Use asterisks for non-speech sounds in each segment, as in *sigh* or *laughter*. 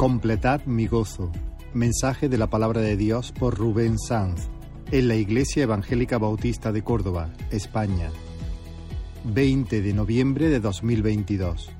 Completad mi gozo. Mensaje de la palabra de Dios por Rubén Sanz en la Iglesia Evangélica Bautista de Córdoba, España. 20 de noviembre de 2022.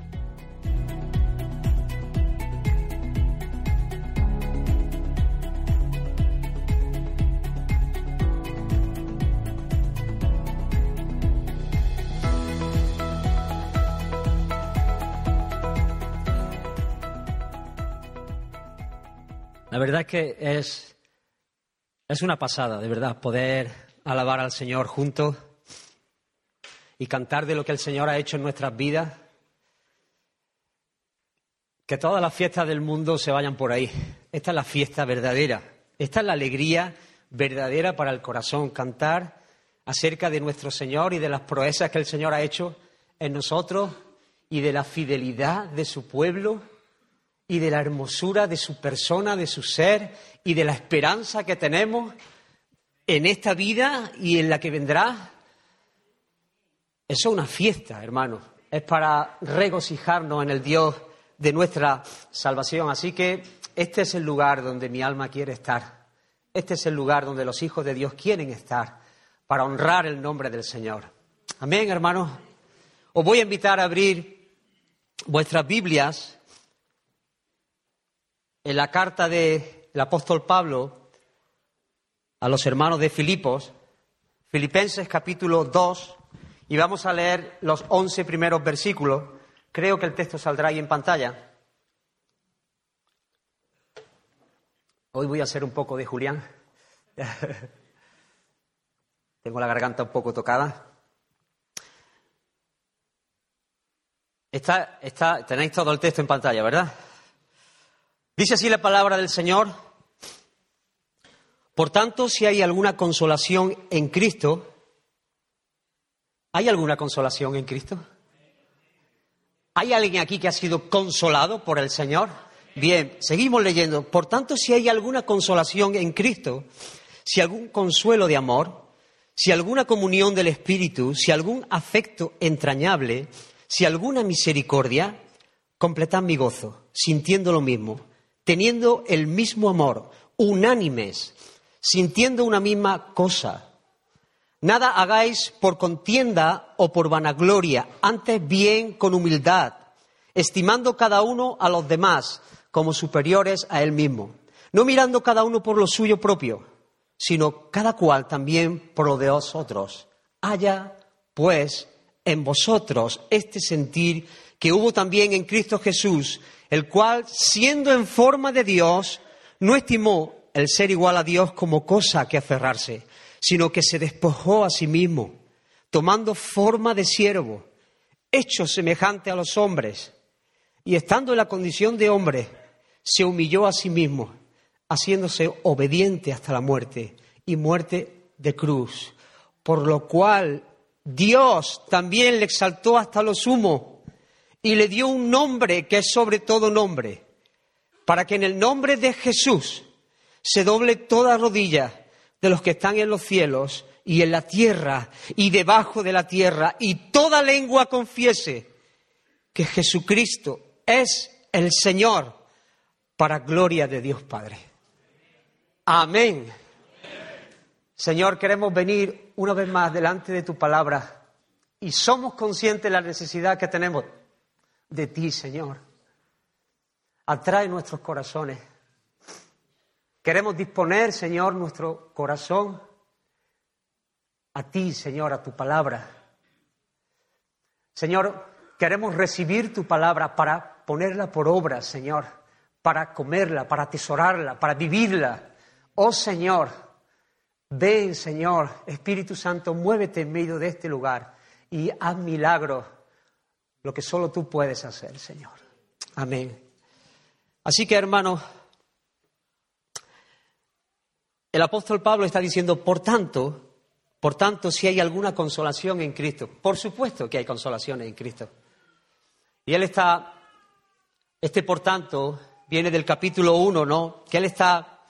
Es, es una pasada, de verdad, poder alabar al Señor juntos y cantar de lo que el Señor ha hecho en nuestras vidas. Que todas las fiestas del mundo se vayan por ahí. Esta es la fiesta verdadera. Esta es la alegría verdadera para el corazón. Cantar acerca de nuestro Señor y de las proezas que el Señor ha hecho en nosotros y de la fidelidad de su pueblo y de la hermosura de su persona, de su ser y de la esperanza que tenemos en esta vida y en la que vendrá. Eso es una fiesta, hermano. Es para regocijarnos en el Dios de nuestra salvación. Así que este es el lugar donde mi alma quiere estar. Este es el lugar donde los hijos de Dios quieren estar para honrar el nombre del Señor. Amén, hermanos. Os voy a invitar a abrir vuestras Biblias en la carta del apóstol Pablo a los hermanos de Filipos, Filipenses capítulo 2, y vamos a leer los once primeros versículos. Creo que el texto saldrá ahí en pantalla. Hoy voy a hacer un poco de Julián. *laughs* Tengo la garganta un poco tocada. Está, está, tenéis todo el texto en pantalla, ¿verdad? Dice así la palabra del Señor. Por tanto, si hay alguna consolación en Cristo, ¿hay alguna consolación en Cristo? ¿Hay alguien aquí que ha sido consolado por el Señor? Bien, seguimos leyendo. Por tanto, si hay alguna consolación en Cristo, si algún consuelo de amor, si alguna comunión del Espíritu, si algún afecto entrañable, si alguna misericordia, completad mi gozo, sintiendo lo mismo teniendo el mismo amor, unánimes, sintiendo una misma cosa. Nada hagáis por contienda o por vanagloria, antes bien con humildad, estimando cada uno a los demás como superiores a él mismo, no mirando cada uno por lo suyo propio, sino cada cual también por lo de vosotros. Haya, pues, en vosotros este sentir que hubo también en Cristo Jesús, el cual, siendo en forma de Dios, no estimó el ser igual a Dios como cosa que aferrarse, sino que se despojó a sí mismo, tomando forma de siervo, hecho semejante a los hombres, y estando en la condición de hombre, se humilló a sí mismo, haciéndose obediente hasta la muerte y muerte de cruz, por lo cual Dios también le exaltó hasta lo sumo y le dio un nombre que es sobre todo nombre, para que en el nombre de Jesús se doble toda rodilla de los que están en los cielos y en la tierra y debajo de la tierra, y toda lengua confiese que Jesucristo es el Señor, para gloria de Dios Padre. Amén. Señor, queremos venir una vez más delante de tu palabra y somos conscientes de la necesidad que tenemos de ti, Señor. Atrae nuestros corazones. Queremos disponer, Señor, nuestro corazón a ti, Señor, a tu palabra. Señor, queremos recibir tu palabra para ponerla por obra, Señor, para comerla, para atesorarla, para vivirla. Oh Señor, ven, Señor, Espíritu Santo, muévete en medio de este lugar y haz milagros lo que solo tú puedes hacer, Señor. Amén. Así que, hermano, el apóstol Pablo está diciendo, por tanto, por tanto, si hay alguna consolación en Cristo, por supuesto que hay consolación en Cristo. Y él está, este por tanto, viene del capítulo 1, ¿no? Que él está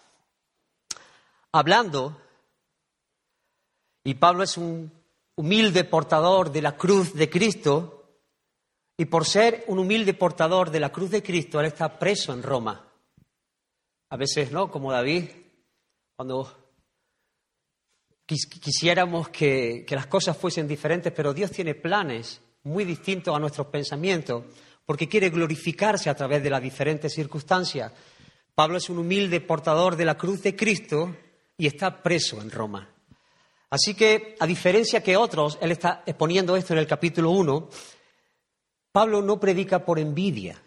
hablando, y Pablo es un humilde portador de la cruz de Cristo, y por ser un humilde portador de la cruz de Cristo, él está preso en Roma. a veces, ¿no? Como David, cuando quisiéramos que, las cosas fuesen diferentes, pero Dios tiene planes muy distintos a nuestros pensamientos, porque quiere glorificarse a través de las diferentes circunstancias. Pablo es un humilde portador de la cruz de Cristo y está preso en Roma. Así que, a diferencia que otros, él está exponiendo esto en el capítulo 1, Pablo no predica por envidia,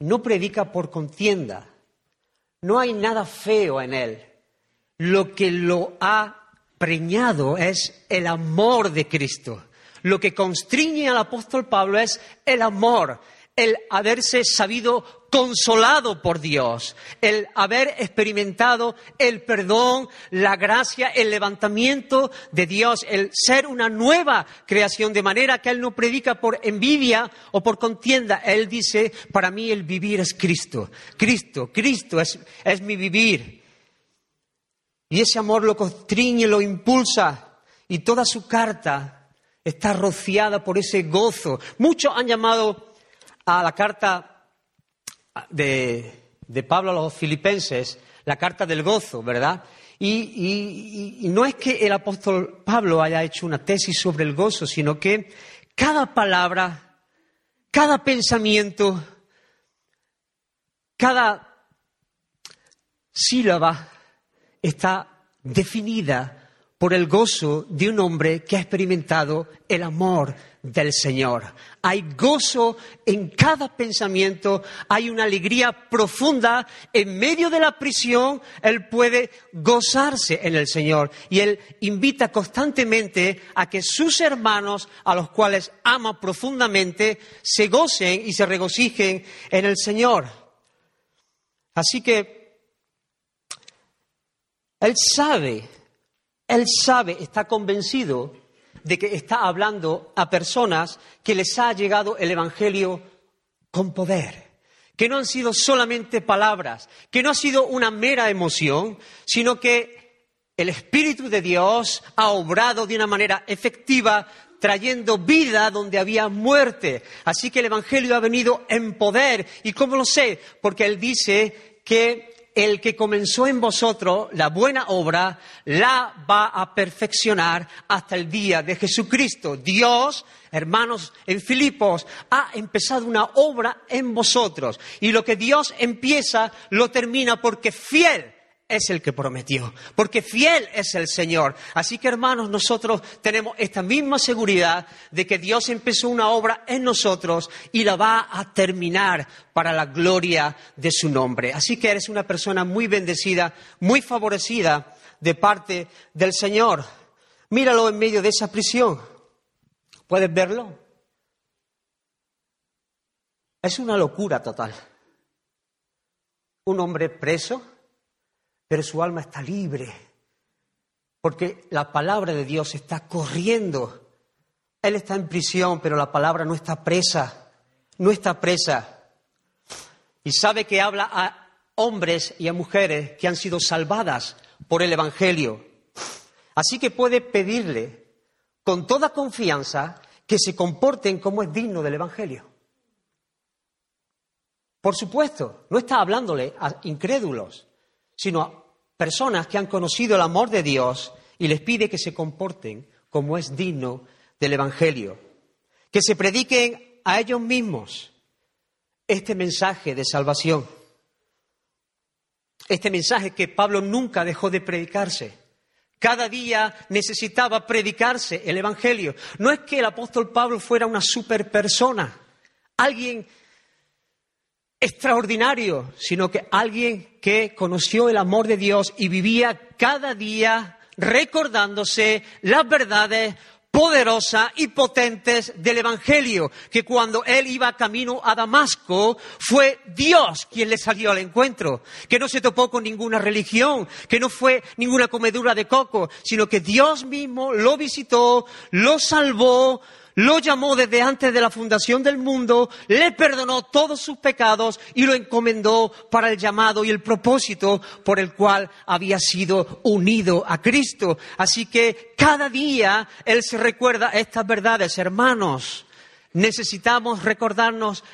no predica por contienda, no hay nada feo en él. Lo que lo ha preñado es el amor de Cristo. Lo que constriñe al apóstol Pablo es el amor, el haberse sabido consolado por Dios, el haber experimentado el perdón, la gracia, el levantamiento de Dios, el ser una nueva creación, de manera que Él no predica por envidia o por contienda, Él dice, para mí el vivir es Cristo, Cristo, Cristo es, es mi vivir. Y ese amor lo constriñe, lo impulsa, y toda su carta está rociada por ese gozo. Muchos han llamado a la carta de, Pablo a los filipenses, la carta del gozo, ¿verdad? Y, y, no es que el apóstol Pablo haya hecho una tesis sobre el gozo, sino que cada palabra, cada pensamiento, cada sílaba está definida por el gozo de un hombre que ha experimentado el amor del Señor. Hay gozo en cada pensamiento, hay una alegría profunda. En medio de la prisión, Él puede gozarse en el Señor. Y Él invita constantemente a que sus hermanos, a los cuales ama profundamente, se gocen y se regocijen en el Señor. Así que Él sabe, Él sabe, está convencido de que está hablando a personas que les ha llegado el Evangelio con poder, que no han sido solamente palabras, que no ha sido una mera emoción, sino que el Espíritu de Dios ha obrado de una manera efectiva trayendo vida donde había muerte. Así que el Evangelio ha venido en poder. ¿Y cómo lo sé? Porque Él dice que el que comenzó en vosotros la buena obra, la va a perfeccionar hasta el día de Jesucristo. Dios, hermanos, en Filipos, ha empezado una obra en vosotros. Y lo que Dios empieza, lo termina porque fiel es el que prometió, porque fiel es el Señor. Así que hermanos, nosotros tenemos esta misma seguridad de que Dios empezó una obra en nosotros y la va a terminar para la gloria de su nombre. Así que eres una persona muy bendecida, muy favorecida de parte del Señor. Míralo en medio de esa prisión. ¿Puedes verlo? Es una locura total. Un hombre preso pero su alma está libre, porque la palabra de Dios está corriendo. Él está en prisión, pero la palabra no está presa, no está presa. Y sabe que habla a hombres y a mujeres que han sido salvadas por el Evangelio. Así que puede pedirle con toda confianza que se comporten como es digno del Evangelio. Por supuesto, no está hablándole a incrédulos, sino a personas que han conocido el amor de Dios y les pide que se comporten como es digno del Evangelio, que se prediquen a ellos mismos este mensaje de salvación, este mensaje que Pablo nunca dejó de predicarse. Cada día necesitaba predicarse el Evangelio. No es que el apóstol Pablo fuera una super persona, alguien extraordinario, sino que alguien que conoció el amor de Dios y vivía cada día recordándose las verdades poderosas y potentes del Evangelio, que cuando él iba camino a Damasco fue Dios quien le salió al encuentro, que no se topó con ninguna religión, que no fue ninguna comedura de coco, sino que Dios mismo lo visitó, lo salvó, lo llamó desde antes de la fundación del mundo, le perdonó todos sus pecados y lo encomendó para el llamado y el propósito por el cual había sido unido a Cristo. Así que cada día Él se recuerda estas verdades, hermanos. Necesitamos recordarnos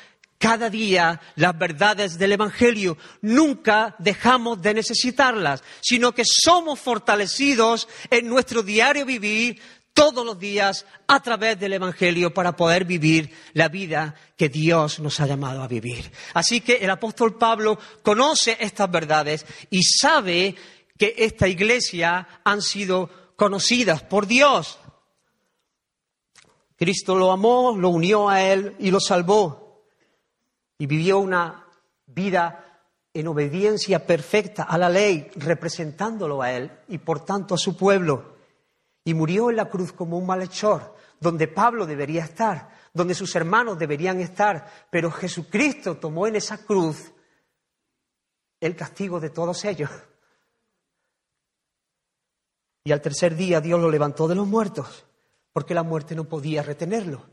cada día las verdades del Evangelio. Nunca dejamos de necesitarlas, sino que somos fortalecidos en nuestro diario vivir todos los días a través del Evangelio para poder vivir la vida que Dios nos ha llamado a vivir. Así que el apóstol Pablo conoce estas verdades y sabe que esta iglesia han sido conocidas por Dios. Cristo lo amó, lo unió a él y lo salvó. Y vivió una vida en obediencia perfecta a la ley, representándolo a él y por tanto a su pueblo. Y murió en la cruz como un malhechor, donde Pablo debería estar, donde sus hermanos deberían estar, pero Jesucristo tomó en esa cruz el castigo de todos ellos. Y al tercer día Dios lo levantó de los muertos porque la muerte no podía retenerlo.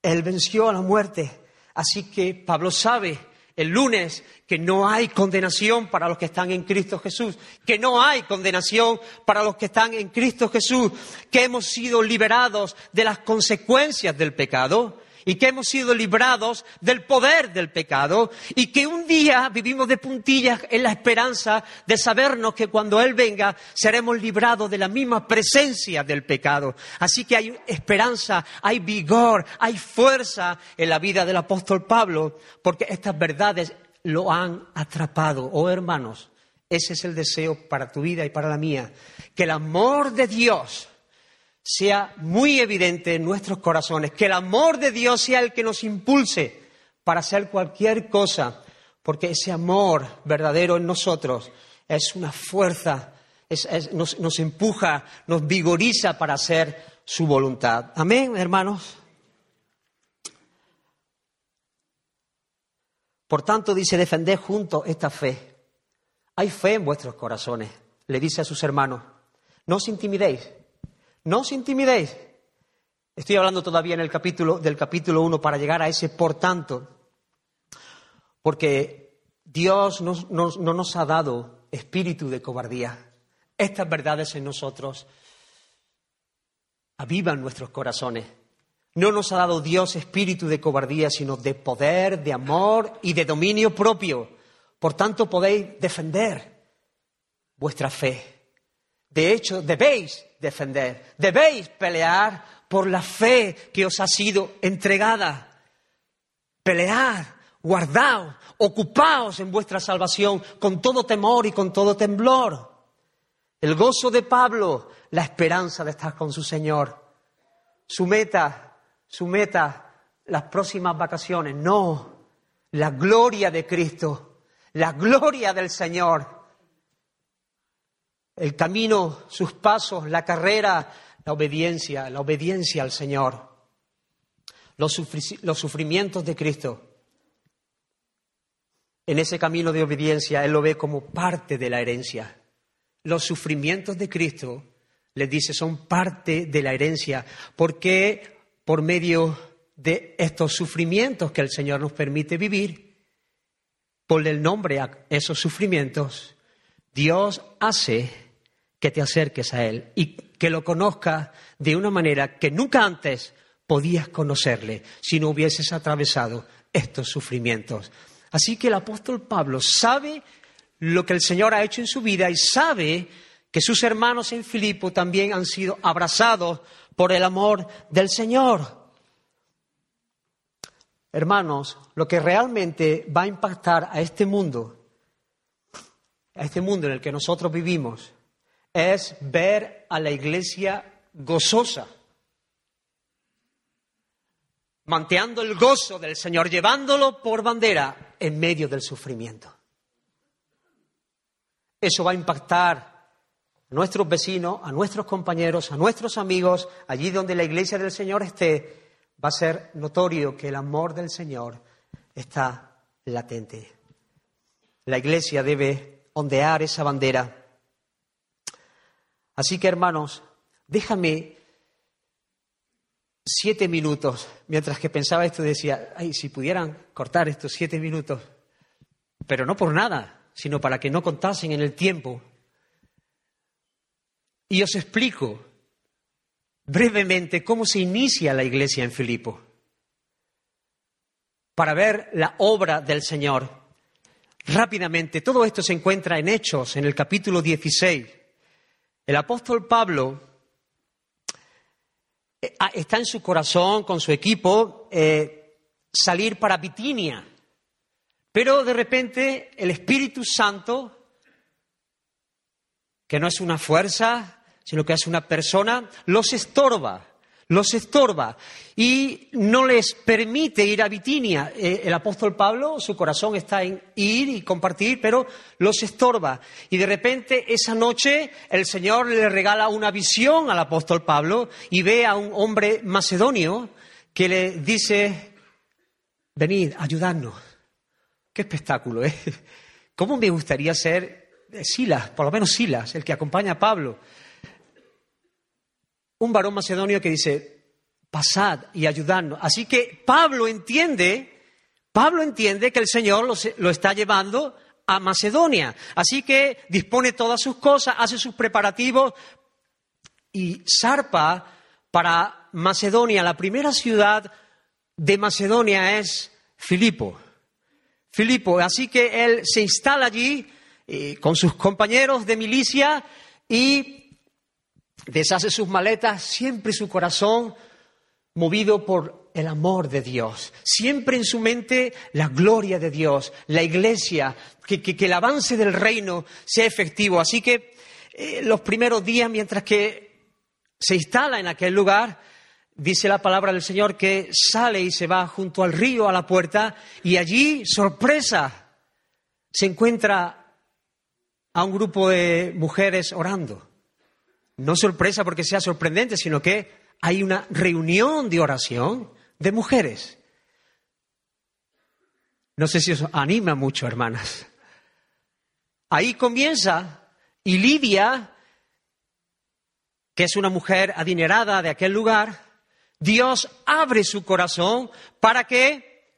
Él venció a la muerte. Así que Pablo sabe el lunes que no hay condenación para los que están en Cristo Jesús, que no hay condenación para los que están en Cristo Jesús, que hemos sido liberados de las consecuencias del pecado y que hemos sido librados del poder del pecado y que un día vivimos de puntillas en la esperanza de sabernos que cuando Él venga seremos librados de la misma presencia del pecado. Así que hay esperanza, hay vigor, hay fuerza en la vida del apóstol Pablo porque estas verdades lo han atrapado. Oh hermanos, ese es el deseo para tu vida y para la mía, que el amor de Dios sea muy evidente en nuestros corazones, que el amor de Dios sea el que nos impulse para hacer cualquier cosa, porque ese amor verdadero en nosotros es una fuerza, nos, nos empuja, nos vigoriza para hacer su voluntad. Amén, hermanos. Por tanto, dice, defended juntos esta fe. Hay fe en vuestros corazones, le dice a sus hermanos. No os intimidéis. No os intimidéis. Estoy hablando todavía en el capítulo, del capítulo 1 para llegar a ese por tanto, porque Dios no nos ha dado espíritu de cobardía. Estas verdades en nosotros avivan nuestros corazones. No nos ha dado Dios espíritu de cobardía, sino de poder, de amor y de dominio propio. Por tanto, podéis defender vuestra fe. De hecho, debéis defender, debéis pelear por la fe que os ha sido entregada. Pelead, guardaos, ocupaos en vuestra salvación con todo temor y con todo temblor. El gozo de Pablo, la esperanza de estar con su Señor. Su meta, su meta, las próximas vacaciones. No, la gloria de Cristo, la gloria del Señor el camino, sus pasos, la carrera, la obediencia, la obediencia al Señor, los, sufrimientos de Cristo. En ese camino de obediencia Él lo ve como parte de la herencia. Los sufrimientos de Cristo, les dice, son parte de la herencia, porque por medio de estos sufrimientos que el Señor nos permite vivir, por el nombre a esos sufrimientos, Dios hace que te acerques a Él y que lo conozcas de una manera que nunca antes podías conocerle si no hubieses atravesado estos sufrimientos. Así que el apóstol Pablo sabe lo que el Señor ha hecho en su vida y sabe que sus hermanos en Filipo también han sido abrazados por el amor del Señor. Hermanos, lo que realmente va a impactar a este mundo a este mundo en el que nosotros vivimos es ver a la iglesia gozosa, manteando el gozo del Señor, llevándolo por bandera en medio del sufrimiento. Eso va a impactar a nuestros vecinos, a nuestros compañeros, a nuestros amigos, allí donde la iglesia del Señor esté, va a ser notorio que el amor del Señor está latente. La iglesia debe ondear esa bandera. Así que, hermanos, déjame siete minutos. Mientras que pensaba esto, decía, ay, si pudieran cortar estos siete minutos, pero no por nada, sino para que no contasen en el tiempo. Y os explico brevemente cómo se inicia la iglesia en Filipo. para ver la obra del Señor. Rápidamente, todo esto se encuentra en Hechos, en el capítulo 16. El apóstol Pablo eh, ah, está en su corazón, con su equipo, eh, salir para Bitinia. Pero de repente el Espíritu Santo, que no es una fuerza, sino que es una persona, los estorba los estorba y no les permite ir a Bitinia. Eh, el apóstol Pablo, su corazón está en ir y compartir, pero los estorba. Y de repente esa noche el Señor le regala una visión al apóstol Pablo y ve a un hombre macedonio que le dice, venid, ayudadnos. Qué espectáculo, ¿eh? ¿Cómo me gustaría ser Silas, por lo menos Silas, el que acompaña a Pablo? Un varón macedonio que dice, pasad y ayudadnos. Así que Pablo entiende, Pablo entiende que el Señor lo, está llevando a Macedonia. Así que dispone todas sus cosas, hace sus preparativos y zarpa para Macedonia. La primera ciudad de Macedonia es Filipo. Filipo. Así que él se instala allí eh, con sus compañeros de milicia y deshace sus maletas, siempre su corazón movido por el amor de Dios, siempre en su mente la gloria de Dios, la iglesia, que, el avance del reino sea efectivo. Así que eh, los primeros días, mientras que se instala en aquel lugar, dice la palabra del Señor que sale y se va junto al río a la puerta y allí, sorpresa, se encuentra a un grupo de mujeres orando. No sorpresa porque sea sorprendente, sino que hay una reunión de oración de mujeres. No sé si eso anima mucho, hermanas. Ahí comienza y Lidia, que es una mujer adinerada de aquel lugar, Dios abre su corazón para que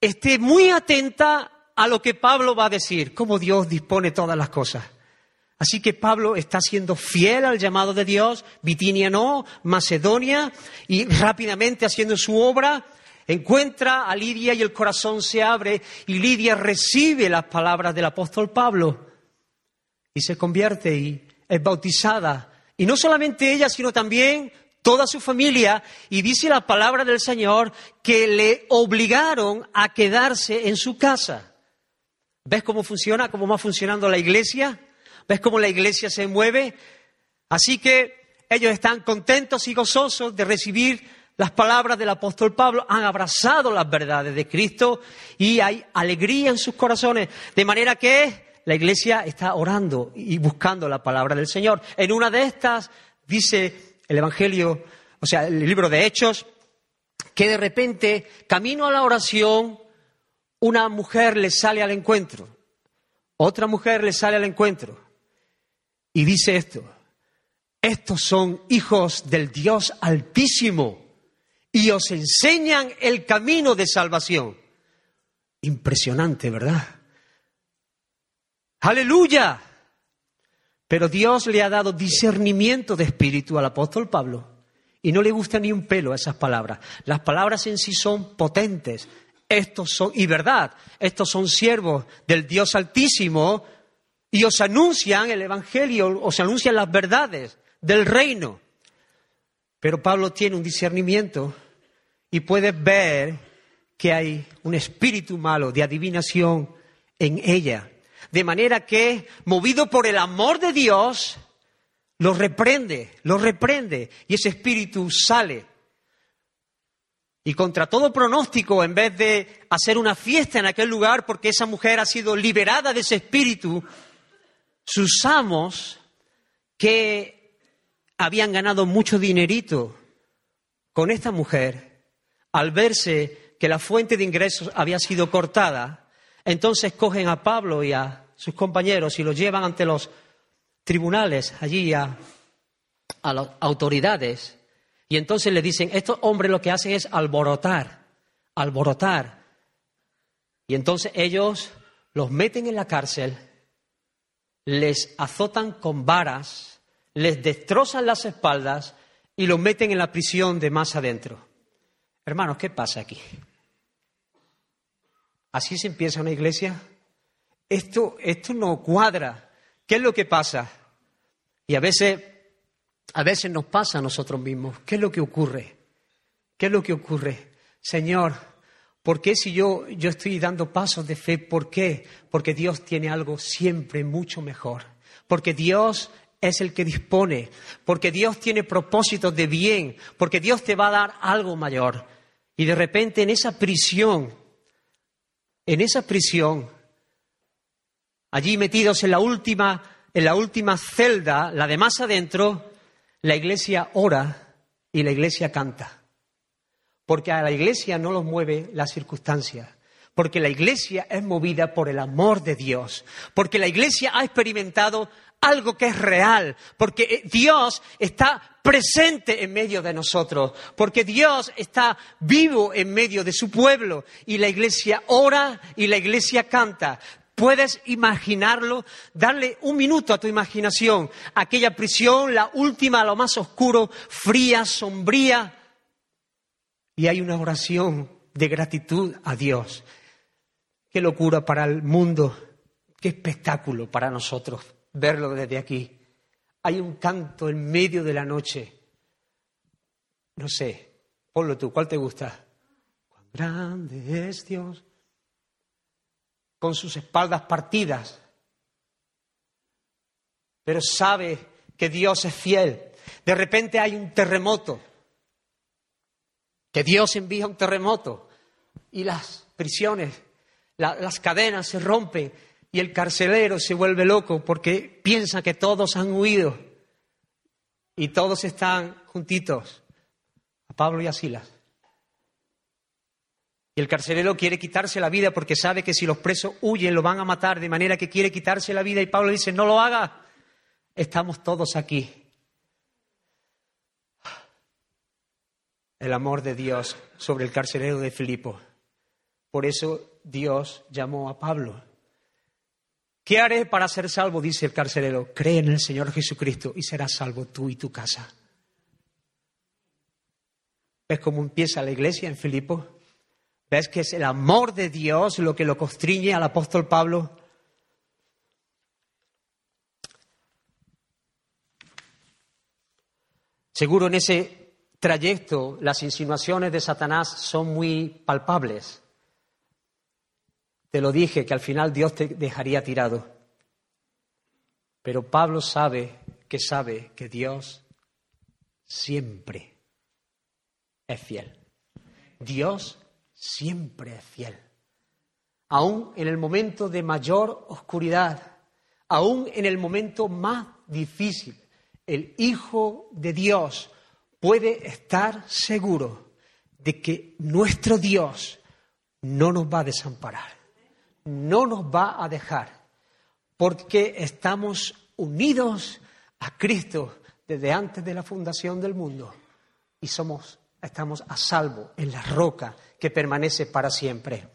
esté muy atenta a lo que Pablo va a decir, cómo Dios dispone todas las cosas. Así que Pablo está siendo fiel al llamado de Dios, Bitinia no, Macedonia, y rápidamente haciendo su obra, encuentra a Lidia y el corazón se abre y Lidia recibe las palabras del apóstol Pablo y se convierte y es bautizada. Y no solamente ella, sino también toda su familia, y dice la palabra del Señor que le obligaron a quedarse en su casa. ¿Ves cómo funciona, cómo va funcionando la iglesia? ¿Ves cómo la iglesia se mueve? Así que ellos están contentos y gozosos de recibir las palabras del apóstol Pablo, han abrazado las verdades de Cristo y hay alegría en sus corazones, de manera que la iglesia está orando y buscando la palabra del Señor. En una de estas dice el Evangelio, o sea, el libro de Hechos, que de repente, camino a la oración, una mujer le sale al encuentro, otra mujer le sale al encuentro, y dice esto, estos son hijos del Dios altísimo y os enseñan el camino de salvación. Impresionante, ¿verdad? Aleluya. Pero Dios le ha dado discernimiento de espíritu al apóstol Pablo y no le gusta ni un pelo a esas palabras. Las palabras en sí son potentes. Estos son, y verdad, estos son siervos del Dios altísimo y os anuncian el Evangelio, os anuncian las verdades del reino. Pero Pablo tiene un discernimiento y puede ver que hay un espíritu malo de adivinación en ella. De manera que, movido por el amor de Dios, lo reprende, lo reprende y ese espíritu sale. Y contra todo pronóstico, en vez de hacer una fiesta en aquel lugar porque esa mujer ha sido liberada de ese espíritu, sus amos, que habían ganado mucho dinerito con esta mujer, al verse que la fuente de ingresos había sido cortada, entonces cogen a Pablo y a sus compañeros y los llevan ante los tribunales, allí a, a las autoridades, y entonces le dicen, estos hombres lo que hacen es alborotar, alborotar. Y entonces ellos los meten en la cárcel les azotan con varas, les destrozan las espaldas y los meten en la prisión de más adentro. Hermanos, ¿qué pasa aquí? ¿Así se empieza una iglesia? Esto, esto no cuadra. ¿Qué es lo que pasa? Y a veces, a veces nos pasa a nosotros mismos. ¿Qué es lo que ocurre? ¿Qué es lo que ocurre? Señor, ¿por qué si yo, yo estoy dando pasos de fe? ¿Por qué? Porque Dios tiene algo siempre mucho mejor. Porque Dios es el que dispone, porque Dios tiene propósitos de bien, porque Dios te va a dar algo mayor. Y de repente en esa prisión, en esa prisión, allí metidos en la última, en la última celda, la de más adentro, la iglesia ora y la iglesia canta. Porque a la iglesia no los mueve las circunstancias, porque la iglesia es movida por el amor de Dios, porque la iglesia ha experimentado algo que es real, porque eh, Dios está presente en medio de nosotros, porque Dios está vivo en medio de su pueblo y la iglesia ora y la iglesia canta. ¿Puedes imaginarlo? Darle un minuto a tu imaginación. Aquella prisión, la última, lo más oscuro, fría, sombría. Y hay una oración de gratitud a Dios. Qué locura para el mundo, qué espectáculo para nosotros verlo desde aquí. Hay un canto en medio de la noche. No sé, ponlo tú, ¿cuál te gusta? Cuán grande es Dios. Con sus espaldas partidas. Pero sabe que Dios es fiel. De repente hay un terremoto. Que Dios envía un terremoto. Y las prisiones, las cadenas se rompen y el carcelero se vuelve loco porque piensa que todos han huido y todos están juntitos, a Pablo y a Silas. Y el carcelero quiere quitarse la vida porque sabe que si los presos huyen lo van a matar, de manera que quiere quitarse la vida y Pablo dice, no lo haga, estamos todos aquí. El amor de Dios sobre el carcelero de Filipo. Por eso Dios llamó a Pablo ¿Qué haré para ser salvo? Dice el carcelero. Cree en el Señor Jesucristo y serás salvo tú y tu casa. ¿Ves cómo empieza la iglesia en Filipo? ¿Ves que es el amor de Dios lo que lo constriñe al apóstol Pablo? Seguro en ese trayecto las insinuaciones de Satanás son muy palpables. Te lo dije que al final Dios te dejaría tirado. Pero Pablo sabe que sabe que Dios siempre es fiel. Dios siempre es fiel. Aún en el momento de mayor oscuridad, aún en el momento más difícil, el Hijo de Dios puede estar seguro de que nuestro Dios no nos va a desamparar no nos va a dejar, porque estamos unidos a Cristo desde antes de la fundación del mundo y somos, estamos a salvo en la roca que permanece para siempre.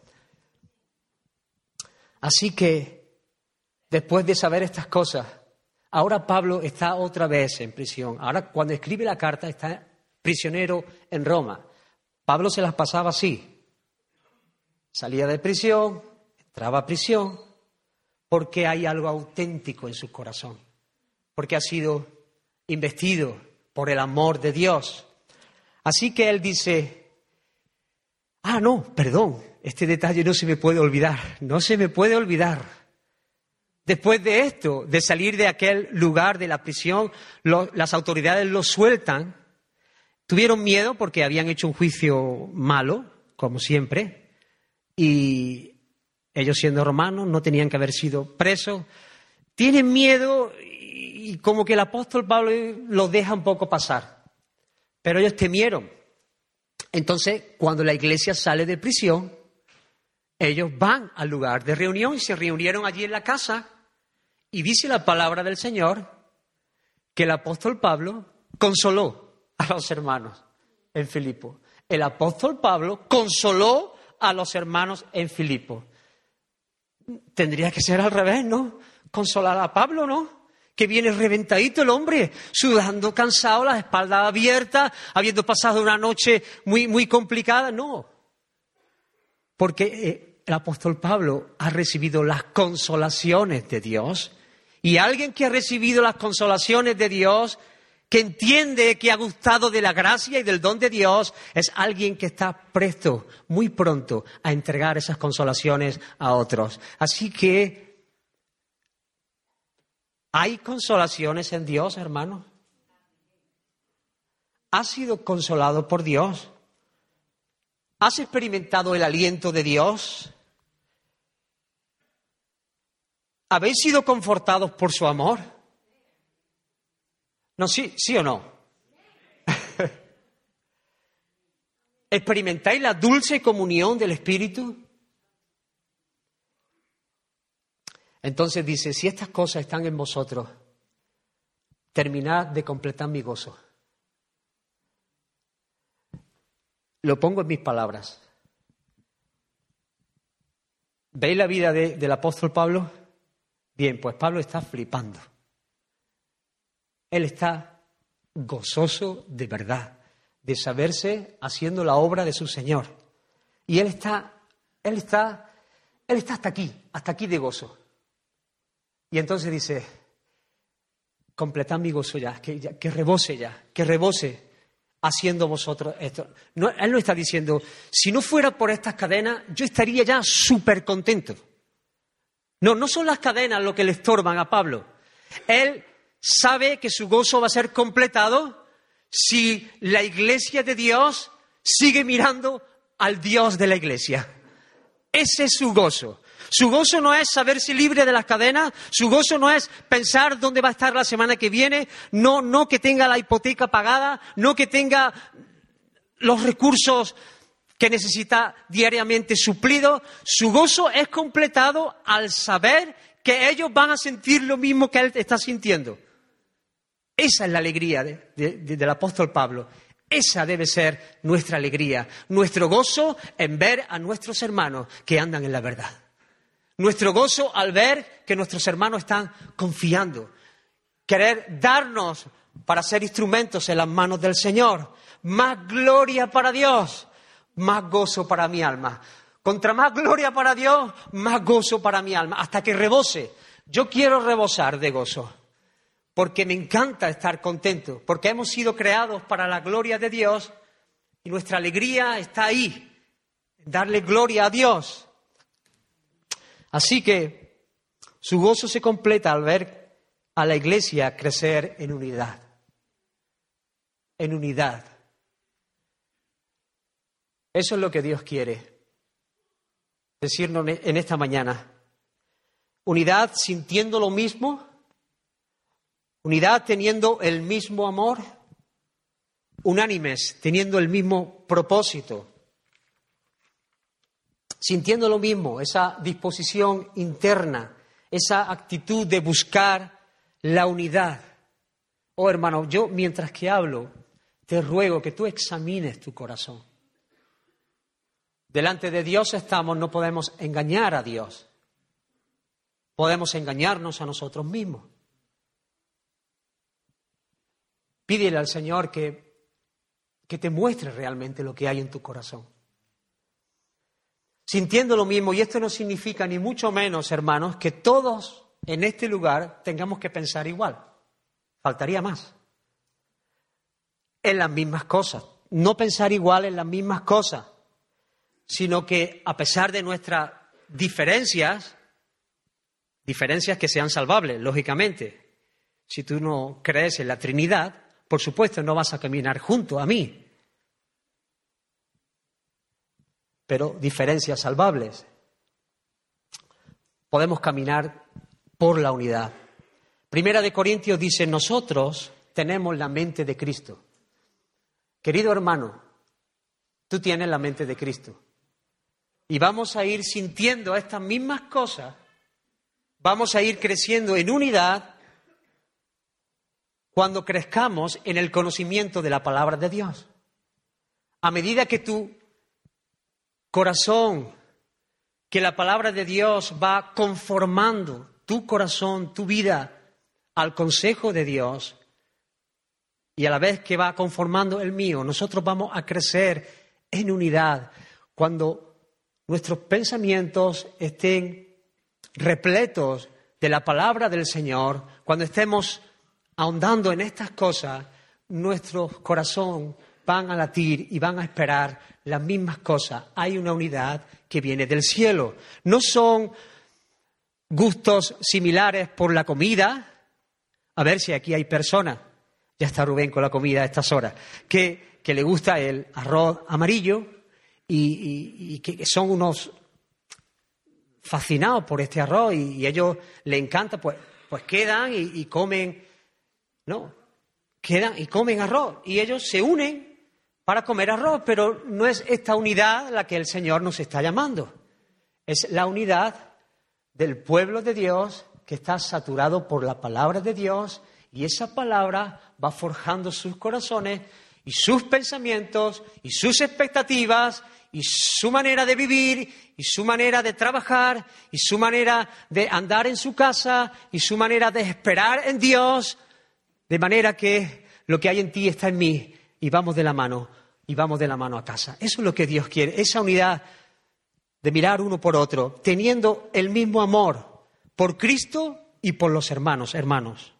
Así que, después de saber estas cosas, ahora Pablo está otra vez en prisión. Ahora, cuando escribe la carta, está prisionero en Roma. Pablo se las pasaba así. Salía de prisión, entraba a prisión porque hay algo auténtico en su corazón, porque ha sido investido por el amor de Dios. Así que él dice, ah, no, perdón, este detalle no se me puede olvidar, no se me puede olvidar. Después de esto, de salir de aquel lugar de la prisión, las autoridades lo sueltan. Tuvieron miedo porque habían hecho un juicio malo, como siempre, y ellos siendo romanos no tenían que haber sido presos. Tienen miedo y como que el apóstol Pablo los deja un poco pasar. Pero ellos temieron. Entonces, cuando la iglesia sale de prisión, ellos van al lugar de reunión y se reunieron allí en la casa. Y dice la palabra del Señor que el apóstol Pablo consoló a los hermanos en Filipo. El apóstol Pablo consoló a los hermanos en Filipo. Tendría que ser al revés, ¿no? Consolar a Pablo, ¿no? Que viene reventadito el hombre, sudando, cansado, la espalda abierta, habiendo pasado una noche muy, muy complicada. No. Porque eh, el apóstol Pablo ha recibido las consolaciones de Dios. Y alguien que ha recibido las consolaciones de Dios, que entiende que ha gustado de la gracia y del don de Dios, es alguien que está presto, muy pronto, a entregar esas consolaciones a otros. Así que, ¿hay consolaciones en Dios, hermano? ¿Has sido consolado por Dios? ¿Has experimentado el aliento de Dios? ¿Habéis sido confortados por su amor? No, sí, sí o no. *laughs* ¿Experimentáis la dulce comunión del Espíritu? Entonces dice, si estas cosas están en vosotros, terminad de completar mi gozo. Lo pongo en mis palabras. ¿Veis la vida del apóstol Pablo? Bien, pues Pablo está flipando. Él está gozoso de verdad, de saberse haciendo la obra de su Señor. Y él está, él está, él está hasta aquí, hasta aquí de gozo. Y entonces dice, completad mi gozo ya, que, ya, que rebose ya, que rebose haciendo vosotros esto. él no está diciendo, si no fuera por estas cadenas, yo estaría ya súper contento. No, no son las cadenas lo que le estorban a Pablo. Él sabe que su gozo va a ser completado si la iglesia de Dios sigue mirando al Dios de la iglesia. Ese es su gozo. Su gozo no es saberse libre de las cadenas, su gozo no es pensar dónde va a estar la semana que viene, no, no que tenga la hipoteca pagada, no que tenga los recursos que necesita diariamente suplidos. Su gozo es completado al saber que ellos van a sentir lo mismo que él está sintiendo. Esa es la alegría del apóstol Pablo. Esa debe ser nuestra alegría, nuestro gozo en ver a nuestros hermanos que andan en la verdad. Nuestro gozo al ver que nuestros hermanos están confiando. Querer darnos para ser instrumentos en las manos del Señor. Más gloria para Dios, más gozo para mi alma. Contra más gloria para Dios, más gozo para mi alma, hasta que rebose. Yo quiero rebosar de gozo, porque me encanta estar contento, porque hemos sido creados para la gloria de Dios y nuestra alegría está ahí, darle gloria a Dios. Así que su gozo se completa al ver a la iglesia crecer en unidad. En unidad. Eso es lo que Dios quiere decirnos en esta mañana. Unidad sintiendo lo mismo, unidad teniendo el mismo amor, unánimes teniendo el mismo propósito, sintiendo lo mismo, esa disposición interna, esa actitud de buscar la unidad. Oh hermano, yo mientras que hablo, te ruego que tú examines tu corazón. Delante de Dios estamos, no podemos engañar a Dios. Podemos engañarnos a nosotros mismos. Pídele al Señor que, que te muestre realmente lo que hay en tu corazón sintiendo lo mismo, y esto no significa ni mucho menos, hermanos, que todos en este lugar tengamos que pensar igual. Faltaría más. En las mismas cosas. No pensar igual en las mismas cosas, sino que a pesar de nuestras diferencias, diferencias que sean salvables, lógicamente, si tú no crees en la Trinidad, por supuesto no vas a caminar junto a mí, pero diferencias salvables. Podemos caminar por la unidad. Primera de Corintios dice, nosotros tenemos la mente de Cristo. Querido hermano, tú tienes la mente de Cristo. Y vamos a ir sintiendo estas mismas cosas, vamos a ir creciendo en unidad cuando crezcamos en el conocimiento de la palabra de Dios. A medida que tú corazón, que la palabra de Dios va conformando tu corazón, tu vida al consejo de Dios y a la vez que va conformando el mío, nosotros vamos a crecer en unidad cuando nuestros pensamientos estén repletos de la palabra del Señor, cuando estemos ahondando en estas cosas, nuestro corazón van a latir y van a esperar las mismas cosas. Hay una unidad que viene del cielo. No son gustos similares por la comida. A ver si aquí hay personas, ya está Rubén con la comida a estas horas, que, le gusta el arroz amarillo y, que son unos fascinados por este arroz y, a ellos les encanta, pues, pues quedan y, y comen, no, quedan y comen arroz y ellos se unen para comer arroz, pero no es esta unidad la que el Señor nos está llamando. Es la unidad del pueblo de Dios que está saturado por la palabra de Dios y esa palabra va forjando sus corazones y sus pensamientos y sus expectativas y su manera de vivir y su manera de trabajar y su manera de andar en su casa y su manera de esperar en Dios, de manera que lo que hay en ti está en mí y vamos de la mano, y vamos de la mano a casa. Eso es lo que Dios quiere, esa unidad de mirar uno por otro, teniendo el mismo amor por Cristo y por los hermanos, hermanos.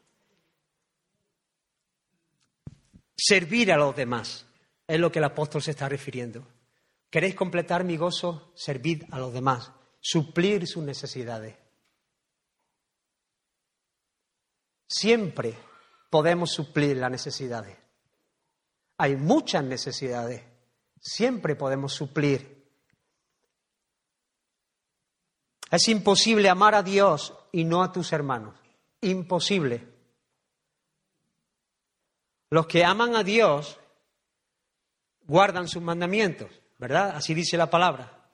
Servir a los demás es lo que el apóstol se está refiriendo. ¿Queréis completar mi gozo? Servid a los demás, suplir sus necesidades. Siempre podemos suplir las necesidades. Hay muchas necesidades. Siempre podemos suplir. Es imposible amar a Dios y no a tus hermanos. Imposible. Los que aman a Dios guardan sus mandamientos, ¿verdad? Así dice la palabra.